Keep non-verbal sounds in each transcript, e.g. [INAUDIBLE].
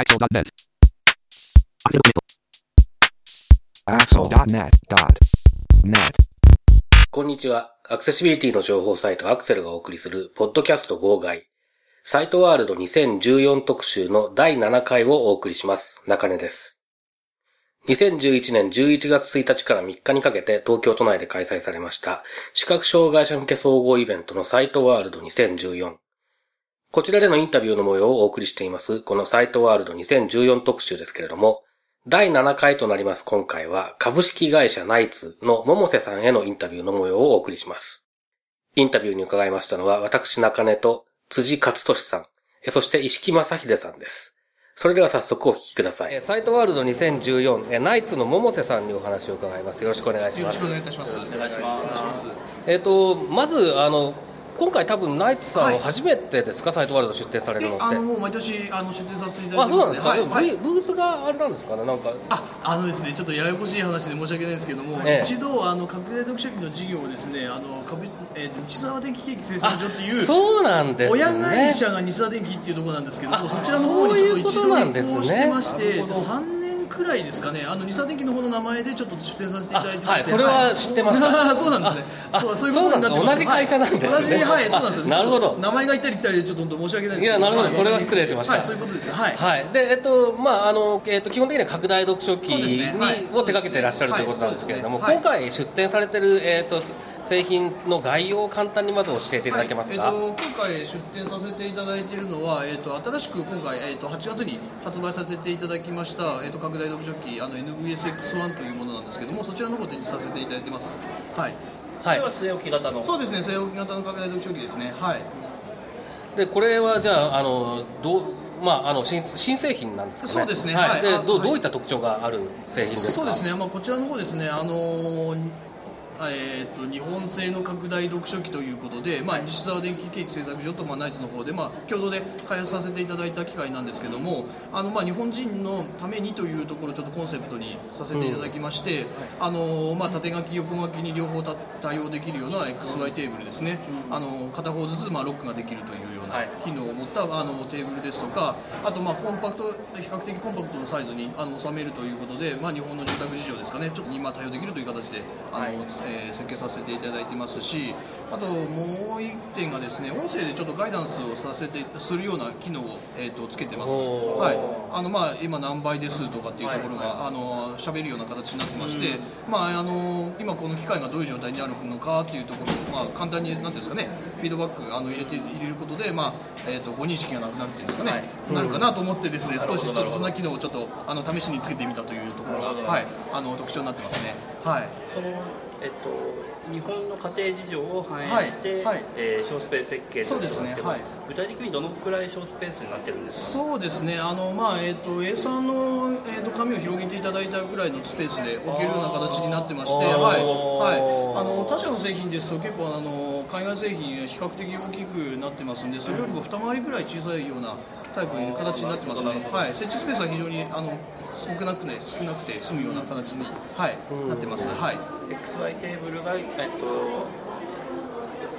Axel.net. Axel.net.net. こんにちは。アクセシビリティの情報サイトアクセルがお送りする、ポッドキャスト号外。サイトワールド2014特集の第7回をお送りします。中根です。2011年11月1日から3日にかけて東京都内で開催されました視覚障害者向け総合イベントのサイトワールド2014。こちらでのインタビューの模様をお送りしています、このサイトワールド2014特集ですけれども、第7回となります今回は株式会社ナイツの桃瀬さんへのインタビューの模様をお送りします。インタビューに伺いましたのは私中根と辻勝利さん、えそして石木正秀さんです。それでは早速お聞きください。サイトワールド2014、えナイツの桃瀬さんにお話を伺います。よろしくお願いします。よろしくお願いいたします。お願いします。えっ、と、まず、あの、今回多分ナイツさんはいは初めてですか、サイトワールド出展されるのって。あのもう毎年あの出展させていただあ、いてますね。そうなんですか、はいブブースがあれなんですかね、なんか。ああのですねちょっとややこしい話で申し訳ないんですけども、ええ一度あの拡大読書機の事業をですねあの株えーと西沢電機ケーキ製作所っていうそうなんですね。親会社が西沢電機っていうところなんですけどあもそちらの方にちょっと一度移行してましてなるほど3年くらいですかね。あの西沢電機の方の名前でちょっと出展させていただいてまして。あはい。それは知ってましたあそうなんですね。あそうそういうことになってます。同じ会社なんですね。はい。同じはい。そうなんです [LAUGHS] なるほど。名前が行ったり来たりでちょっと申し訳ないですけど。いやなるほど。はい。それは失礼しました。はい。そういうことです。はい。はい、で、えっと、まあ、あの、えっと、基本的には拡大読書機に、を手掛けていらっしゃるということなんですけれども、はい。今回出展されてる、えっと、製品の概要を簡単にまず教えていただけますか？はいえー、と今回出展させていただいているのは、えー、と新しく今回、えー、と8月に発売させていただきました、えー、と拡大読書機あの NVSX1 というものなんですけどもそちらの方を展示させていただいてますはいはいこれは据え置き型のそうですね据え置き型の拡大読書機ですねはいで、これは、じゃあ、あの、どう、まあ、あの、新、新製品なんですかね？そうですねはい。で、どう、はいあはいどういった特徴がある製品ですか？そうです。ね、まあ、こちらの方ですね、あのーえー、と日本製の拡大読書機ということで、まあ、西沢電機ケーキ製作所と、まあ、ナイツの方で、まあ、共同で開発させていただいた機械なんですけどもあの、まあ、日本人のためにというところをちょっとコンセプトにさせていただきまして、あのーまあ、縦書き横書きに両方た対応できるような XY テーブルですね、あの片方ずつ、まあ、ロックができるというようなはい機能を持ったあのテーブルですとかあとまあコンパクト比較的コンパクトのサイズにあの収めるということで、まあ、日本の住宅事情ですかね。ちょっと今対応できるという形であの、はい。えー設計させていただいてますしあともう一点がですね音声でちょっとガイダンスをさせてするような機能を、えー、とつけてます、はい。あのまあ、今何倍ですとかっていうところが、あの喋るような形になってまして、まあ、あの今この機械がどういう状態にあるのかっていうところを、まあ、簡単になんていうんですかねフィードバックあの入れて入れることで、まあえー、とご認識がなくなるっていうんですかね、はい。なるかなと思ってですね、少しちょっとそんな機能をちょっとあの試しにつけてみたというところが、はい、あの特徴になってますね。はい。その、えっと、日本の家庭事情を反映して、はい。はい。えー小スペース設計となってますけどそうですね。はい。具体的にどのくらい小スペースになってるんですか？そうですね、あのまあえー、と A3 の、えー、と紙を広げていただいたぐらいのスペースで置けるような形になってまして、はい。はい、あの他社の製品ですと結構あの海外製品比較的大きくなってますんでそれよりも二回りぐらい小さいようなタイプの形になってますね、はい、設置スペースは非常にあの少なく,、ね、少なくて済むような形に、はいなってます。はい。XY テーブルが、えっと、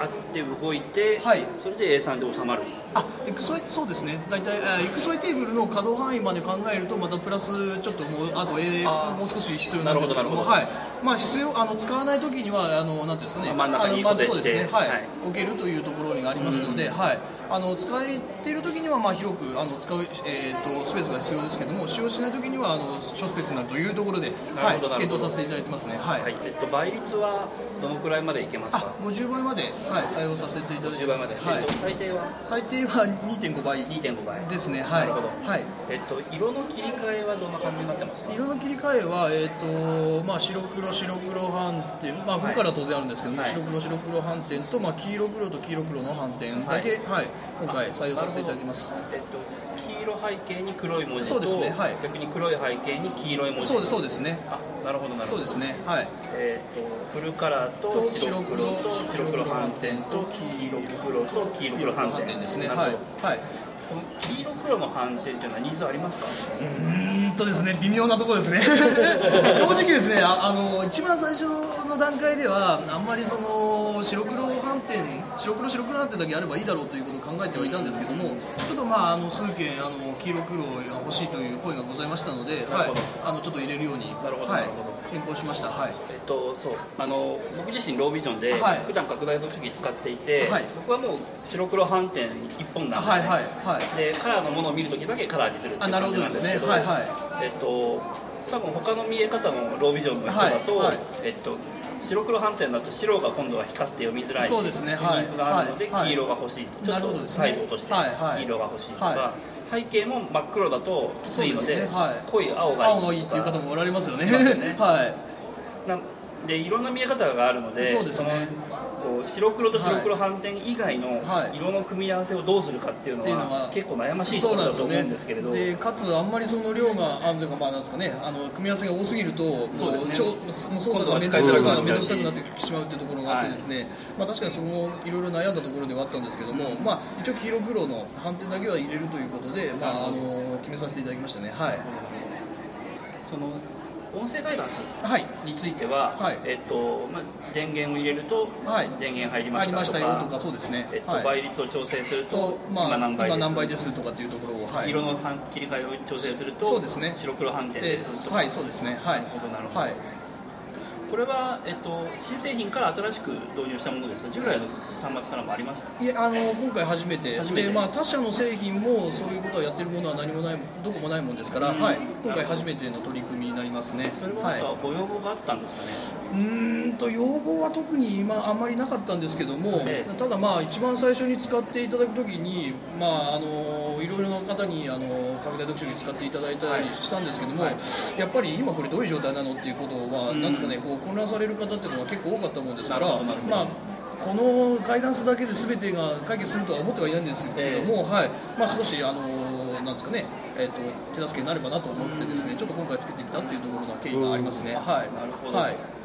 あって動いて、はい。それで A3 で収まる。あ XY そうですね。大体あ XY テーブルの可動範囲まで考えるとまたプラスちょっともうあと A もう少し必要なんですけども。なるほど。はいまあ必要あの使わない時にはあのなんていうんですかね。真ん中に固定して。そうですね。はい、はい。置けるというところにありますので、はい。あの使っている時にはまあ広くあの使うえっ、とスペースが必要ですけども使用しない時にはあの小スペースになるというところではい。検討させていただいてますね。はい、はい、えっと、倍率はどのくらいまでいけますあか50倍まではい対応させていただいて10ます。倍まで、はい。えっと、最低は？最低は2.5倍。2.5倍。ですね。はい。なるほど。はい。えっと、色の切り替えはどんな感じになってますか？色の切り替えは、えーとまあ、白黒白黒斑点、まあ、はい。僕からは当然あるんですけども、はい。白黒白黒斑点と、まあ、黄色黒と黄色黒の斑点だけ、はい。今回採用させていただきます。えっと、黄色背景に黒い文字とそうですね。はい。逆に黒い背景に黄色い文字。そうですそうですね。あなるほどなるほど。そうですね。はい。えっとフルカラーとと白黒と白黒斑点と黄色黒と黄色黒斑点ですねはい。ど、はい。この黄色黒の斑点っていうのはニーズありますか？うーんとですね。微妙なところですね。[LAUGHS] 正直ですねああの一番最初の段階ではあんまりその白黒斑点白黒白黒斑点だけあればいいだろうということを考考えてはいたんですけどもちょっとまああの数件あの黄色黒が欲しいという声がございましたので、はい。あのちょっと入れるように。なるほど。はい変更しました。はい。えっと、そう。あの僕自身ロービジョンで、はい。普段拡大読書機使っていて、はい。僕はもう白黒反転一本なんで、はいはいはい。でカラーのものを見るときだけカラーにするっていう感じなんですけどはいはい。えっと多分他の見え方のロービジョンの人だと、はい。はいえっと白黒反転だと白が今度は光って読みづらいそうですね。ニーズがあるので、はい。はい。黄色が欲しいと。ちょっとサイドとしてはいはい。黄色が欲しいとか、は背景も真っ黒だときついのでねはい。濃い青がいい。青がいいっていう方もおられますよね。はい。[LAUGHS] なでいろんな見え方があるのでそうですねこう白黒と白黒反転以外のはい。色の組み合わせをどうするかっていうのはは結構悩ましいところだと思うんですけれど。でかつあんまりその量があというかまあなんですかね。あの組み合わせが多すぎるともうそうですね。操作が面倒くさくなってしまうっていうところがあってですね、まあ確かにそこもいろいろ悩んだところではあったんですけども、まあ一応黄色黒の反転だけは入れるということでまああの決めさせていただきましたね。はい。その音声ガイダンスはい。については、はい。えっとまあ、電源を入れるとはい。電源入りましたとか,、ましたよとかそうですね。えっとはい。倍率を調整するととまあ今何倍です今何倍ですとかっていうところをはい。色の反切り替えを調整するとそうですね。白黒反転でですとか、はいそうですね。はい。なるほどなるほど。はいこれは、えっと、新製品から新しく導入したものですか？従来の端末からもありました。いやあの今回初めて。で、まあ、他社の製品もそういうことをやってるものは何もないどこもないもんですから、うん。はい、今回初めての取り組みになりますね。それははないんかご要望があったんですかね、うーんと要望は特に今あんまりなかったんですけども、ええ。ただまあ一番最初に使っていただくときにまああのいろいろな方にあの拡大読書機使っていただいたりしたんですけども、はい。やっぱり今これどういう状態なのっていうことは、うん。なんですかねこう混乱される方っていうのは結構多かったもんですからまあこのガイダンスだけで全てが解決するとは思ってはいないんですけども、はい。まあ、少しあのなんですかね、えっと手助けになればなと思ってですねちょっと今回つけてみたっていうところの経緯がありますね。はい。なるほど。はい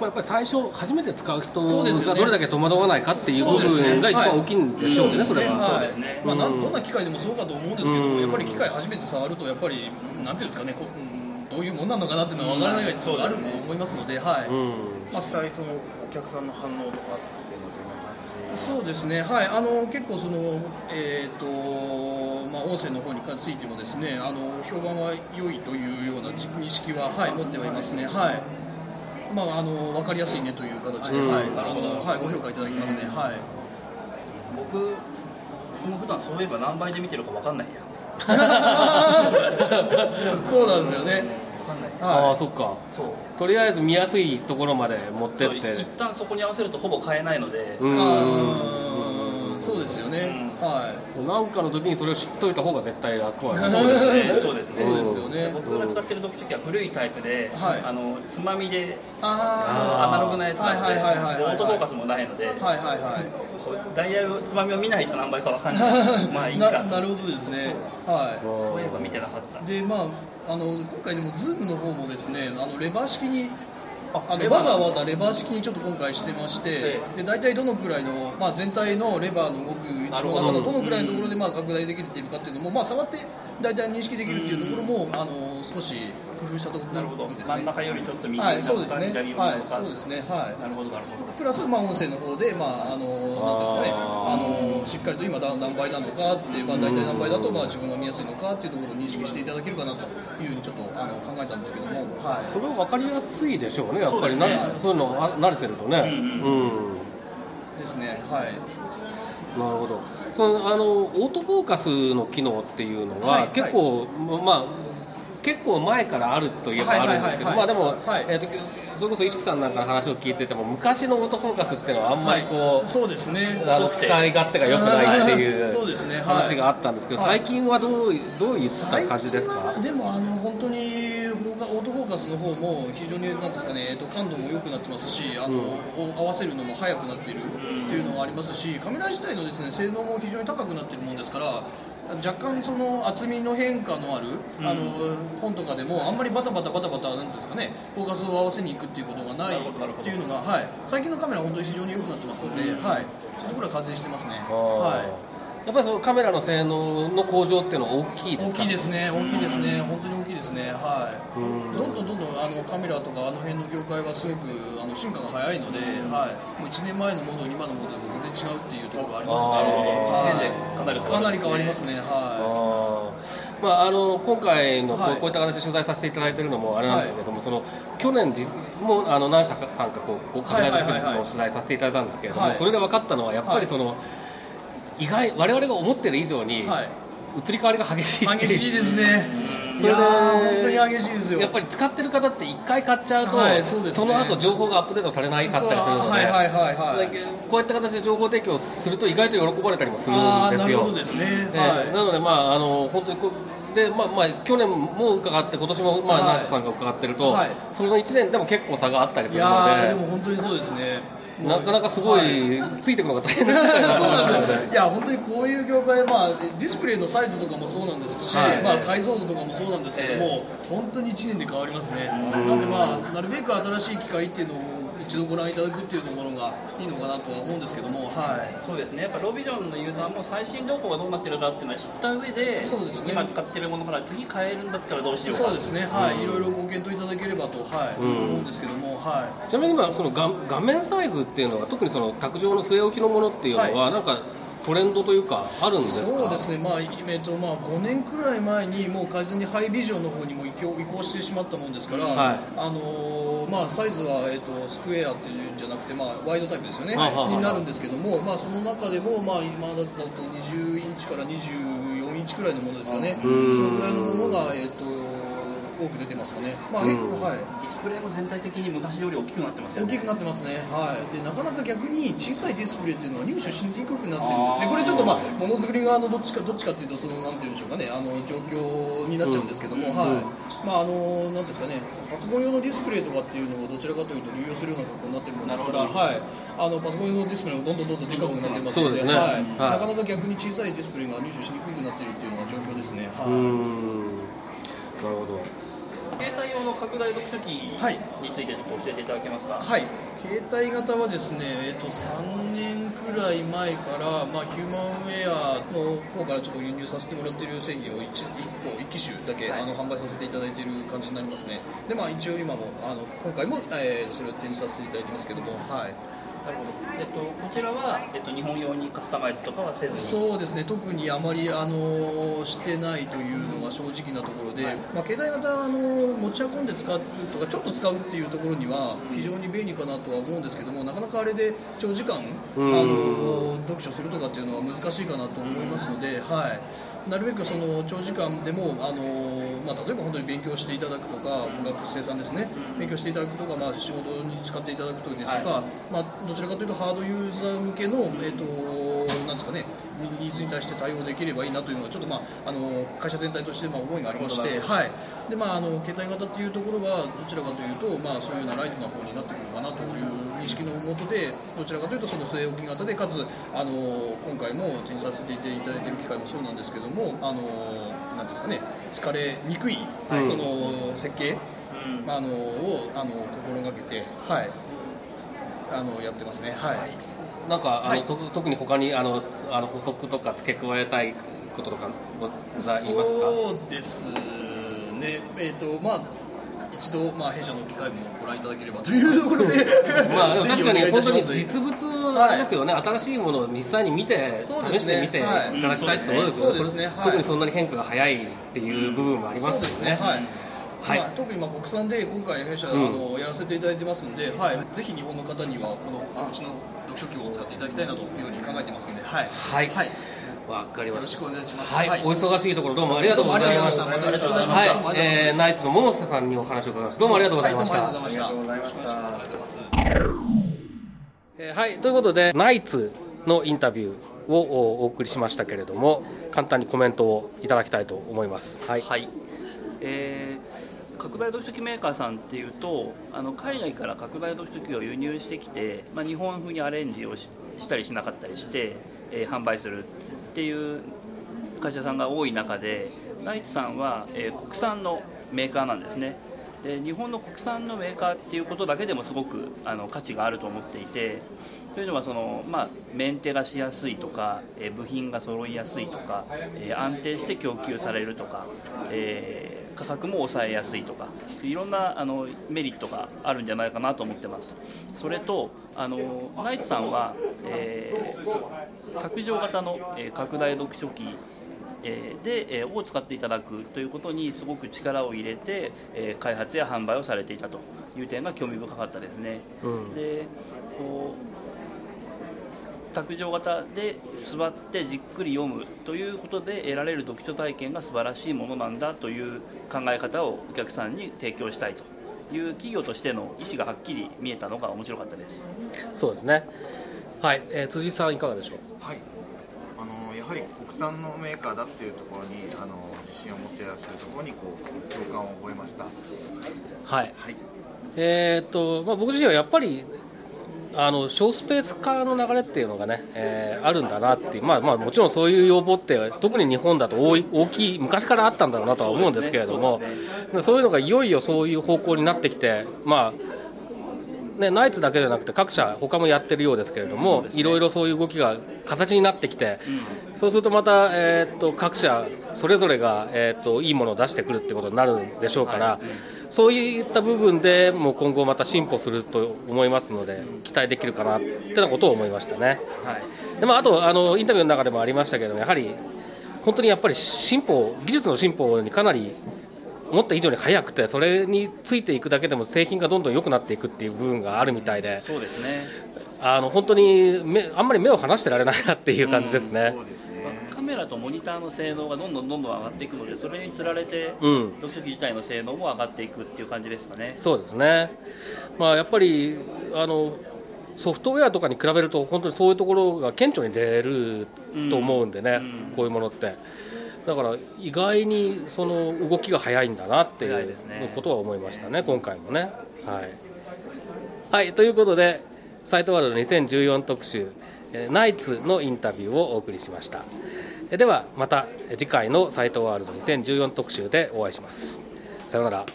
まあ、やっぱり最初初めて使う人そうですよね。がどれだけ戸惑わないかっていう部分が一番大きいんでしょうね、それは。そうは。い。ですね。まあ、どんな機械でもそうかと思うんですけど、うん。やっぱり機械初めて触るとやっぱりなんていうんですかねこう、うん、どういうもんなのかなっていうのは分からないがあると思いますので、はい、うん。実際そのお客さんの反応とかっていうのはどんな感じそうですね、はい、あの結構その、えーとまあ、音声の方についてもですねあの評判は良いというような認識は、はい、持ってはいますね、はいまあ、あの分かりやすいねという形で、うん。はい。なるほどあのはい、ご評価いただきますね。はい。僕僕も普段そういえば何倍で見てるか分かんないや。[LAUGHS] そうなんですよね。分かんない。ああはそっか。そう。とりあえず見やすいところまで持ってって。旦そこに合わせるとほぼ買えないので、うい。んそうですよね。うんはい。なんかの時にそれを知っといた方が絶対楽は [LAUGHS] そうですねそうですねそうですよね。僕が使ってる読書機は古いタイプで、はいあのつまみであアナログなやつなのではいはいはいはいはいオートフォーカスもないので、あ。はいはいはい。ダイヤルつまみを見ないと何倍か分かんない [LAUGHS] まあいいかななるほどですね。はそういえば見てなかったい。でまああの今回でもズームの方もですねあのレバー式にああのわざわざレバー式にちょっと今回してまして、えで大体どのくらいの、まあ、全体のレバーの動く位置の中のど。のくらいのところでまあ拡大できるっていうかっていうのも、まあ、触って大体認識できるっていうところも、あの少し工夫したとこなるほど。ろですね。真ん中よりちょっと右はい、にそうですね。はいそうですね。はい。なるほどなるほど。プラス、まあ、音声の方で、まあ、あの、なんていうんですかね、あの、しっかりと今何何倍なのかって、まあ、大体何倍だと、まあ、自分が見やすいのかっていうところを認識していただけるかなというふうにちょっと、あの、考えたんですけども、はい。それは分かりやすいでしょうねやっぱり。そうですね。なそういうのあ慣れてるとね。ううんん。ですね、はい。なるほど。そのあのオートフォーカスの機能っていうのは、はい結構、まあ結構前からあるといえばあるんですけど、まあでも、はい。えーとそれこそ石木さんなんかの話を聞いてても昔のオートフォーカスっていうのはあんまりこう、そうですね。あの使い勝手が良くないっていうそうですね。はい。話があったんですけど、はい。最近はどういどういった感じですか？でもあの本当にオートフォーカスの方も非常になんですかね、えっと感度も良くなってますし、あの、合わせるのも速くなっているっていうのがありますし、カメラ自体のですね性能も非常に高くなっているもんですから。若干その厚みの変化のある、あの本とかでもあんまりバタバタバタバタなんですかねフォーカスを合わせに行くっていうことがないっていうのが、はい、最近のカメラは本当に非常に良くなってますので、はい、そういうところは改善してますね。はいやっぱりそのカメラの性能の向上っていうのは大きいですか？大きいですね、大きいですね、本当に大きいですね、はうんい、どんどんどんどんあのカメラとかあの辺の業界はすごくあの進化が早いので、はい、もう1年前のモード、今のモードでも全然違うっていうところがありますね、年でかなりはい、かなり変わりますね、はあーまあ、あの今回のこう,、はい。こういった形で取材させていただいているのもあれなんですけれども、その去年じもうあの何社かさんかこうこう拡大作品の取材させていただいたんですけれども、はい。それで分かったのはやっぱりその、意外我々が思ってる以上に、い、はい、移り変わりが激しい。激しいですね、[LAUGHS] それでいやー本当に激しいですよ。やっぱり使ってる方って一回買っちゃうと、はいそうね。の後情報がアップデートされないかったりするので、はいはいはいはい。こういった形で情報提供すると意外と喜ばれたりもするんですよ。なるほ。どですね、えはい。ーなので、まあ、あの本当にこうで、まあまあ、去年も伺って、今年も、まあはい。成田さんが伺ってると、はい。その1年でも結構差があったりすいるので。で、も本当にそうですね。なかなかすごい、はついていくのが大変な世界だなとそうなんですよ。ね。いや本当にこういう業界、まあ、ディスプレイのサイズとかもそうなんですし、はい。まあ、解像度とかもそうなんですけども、本当に1年で変わりますね、なんで、まあ、なるべく新しい機械っていうのを一度ご覧いただくっていうところがいいのかなとは思うんですけども、はい、そうですね、やっぱロービジョンのユーザーも最新情報がどうなってるかっていうのは知った上で、そうですね。今使ってるものから次変えるんだったらどうしようか。そうですね、はい、いろいろご検討いただければと、はい思うんですけども、はい。ちなみに今その画画面サイズっていうのは特にその卓上の据え置きのものっていうのは、なんかトレンドというかあるんですか？そうですね、まあえっとまあ、5年くらい前にもう完全にハイビジョンの方にも移行移行してしまったもんですから、はい。あのーまあ、サイズは、えっとスクエアっていうんじゃなくて、まあ、ワイドタイプですよね、はいはいはいになるんですけども、まあ、その中でも、まあ、今だと20インチから24インチくらいのものですかね、そん。のくらいのものが、えっと多く出てますかね。まあ結構はい。ディスプレイも全体的に昔より大きくなってますよね。大きくなってますね、はい、でなかなか逆に小さいディスプレイっていうのは入手しにくくなってるんですね、これちょっと、まあ、ものづくり側のどっちかどっちかっていうとその、なんていうんでしょうかね、あの状況になっちゃうんですけども、はい。まああのなんですかね、パソコン用のディスプレイとかっていうのをどちらかというと流用するような格好になってるものですから、はい、あのパソコン用のディスプレイもどんどんどんどんでかくなってますので、ね。はい。はい。なかなか逆に小さいディスプレイが入手しにくくなってるっていうのが状況ですね。はいなるほど。携帯用の拡大読書機はい。についてちょっと教えていただけますか、はい、携帯型はですね、えっと3年くらい前から、まあ、ヒューマンウェアの方からちょっと輸入させてもらっている製品を 1, 個1機種だけ、あの販売させていただいている感じになりますね。で、まあ、一応今もあの今回も、えーそれを展示させていただいてますけども、はい、えっと、こちらは、えっと、日本用にカスタマイズとかはせずにそうですね。特にあまりあのしてないというのが正直なところで、まあ、携帯型あの持ち運んで使うとかちょっと使うっていうところには非常に便利かなとは思うんですけどもなかなかあれで長時間あの読書するとかっていうのは難しいかなと思いますので、はい、なるべくその長時間でもあの、まあ、例えば本当に勉強していただくとか学生さんですね。勉強していただくとか、まあ、仕事に使っていただくとですとか、まあ、どちらかというとハードユーザー向けの、えっとなんですかね、ニーズに対して対応できればいいなというのがちょっと、まあ、あの会社全体としてまあ思いがありまして、はい。でまあ、あの携帯型っていうところはどちらかというと、まあ、そういうようなライトな方になってくるかなという認識のもとでどちらかというとその据え置き型でかつあの今回も展示させていただいている機会もそうなんですけどもあのなんていうんですかね疲れにくい、その設計、あのをあの心がけて、はい、あのやってますね。はい。なんかあの、はい。と特に他にあのあの補足とか付け加えたいこととかございますか？そうですね、えっ、と、まあ、一度、まあ、弊社の機会もご覧いただければというところで、まあ、確かにお願いいたします。本当に実物あれですよね、新しいものを実際に見て、そうですね。試してみていはい。ただきたいってところですよね、そうですね。はい。特にそんなに変化が早いっていう部分もありますしね。そうですね、はい。はい。まあ、特にまあ国産で今回弊社、あのやらせていただいてますんで、はい、ぜひ日本の方にはこのうちの読書機を使っていただきたいなというふうに考えてますんで、はい、はい。はい、よわかりましろしくお願いします。た。はい、お忙しいところどうもありがとうございました。ました。またよろしくお願いします。はい、えー、ナイツの桃瀬さんにお話を伺いました。どうもありがとうございました。はい、どうもありがとうございました。ありがとうございましたえはい、ということで、ナイツのインタビューをお送りしましたけれども、簡単にコメントをいただきたいと思います。はい。はい、えー拡大読書機メーカーさんっていうとあの海外から拡大読書機を輸入してきて、まあ、日本風にアレンジをししたりしなかったりして、えー販売するっていう会社さんが多い中でナイツさんは、えー国産のメーカーなんですねで日本の国産のメーカーっていうことだけでもすごくあの価値があると思っていてというのはその、まあ、メンテがしやすいとか、え部品が揃いやすいとか、え安定して供給されるとか、えー価格も抑えやすいとかいろんなあのメリットがあるんじゃないかなと思ってます。それとあのナイツさんは、えー、卓上型の、え、拡大読書機えで、えを使っていただくということにすごく力を入れて、え開発や販売をされていたという点が興味深かったですね。うん、でこう卓上型で座ってじっくり読むということで得られる読書体験が素晴らしいものなんだという考え方をお客さんに提供したいという企業としての意思がはっきり見えたのが面白かったです。そうですね。はい、えー、辻さんいかがでしょう？はいはり国産のメーカーだっていうところにあの自信を持っていらっしゃるところにこう共感を覚えました。はい、はい、えー、っと、まあ、僕自身はやっぱりあの小スペース化の流れっていうのがね、えー、あるんだなっていう、まあ、まあもちろんそういう要望って特に日本だと多い大きい昔からあったんだろうなとは思うんですけれどもそう、ね。そういうのがいよいよそういう方向になってきて、まあ、ね、ナイツだけじゃなくて各社他もやってるようですけれども、いろいろそういう動きが形になってきて、うん、そうするとまた、えー、っと各社それぞれが、えー、っといいものを出してくるってことになるんでしょうから、はい、そういった部分でも今後また進歩すると思いますので期待できるかなってなことを思いましたね。はい、でまあ、あとあのインタビューの中でもありましたけどやはり本当にやっぱり進歩技術の進歩にかなり思った以上に速くてそれについていくだけでも製品がどんどん良くなっていくっていう部分があるみたいでそうですねあの本当に目あんまり目を離してられないなっていう感じですね。カメラとモニターの性能がどんどんどんどん上がっていくのでそれにつられて、うん、読書機自体の性能も上がっていくっていう感じですかね。そうですね、まあ、やっぱりあのソフトウェアとかに比べると本当にそういうところが顕著に出ると思うんでね、うん、こういうものって。だから意外にその動きが早いんだなっていうことは思いましたね、今回もね。はい、はい、ということで、サイトワールド2014特集、ナイツのインタビューをお送りしました。ではまた次回のサイトワールド2014特集でお会いします。さようなら。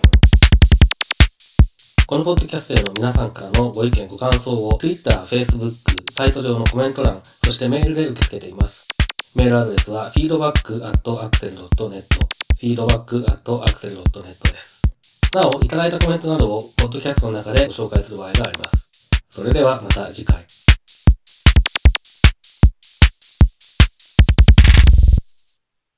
このポッドキャストへの皆さんからのご意見ご感想を Twitter、Facebook、サイト上のコメント欄、そしてメールで受け付けています。メールアドレスは feedback.axel.net feedback.axel.net です。なお、いただいたコメントなどを、ポッドキャストの中でご紹介する場合があります。それではまた次回。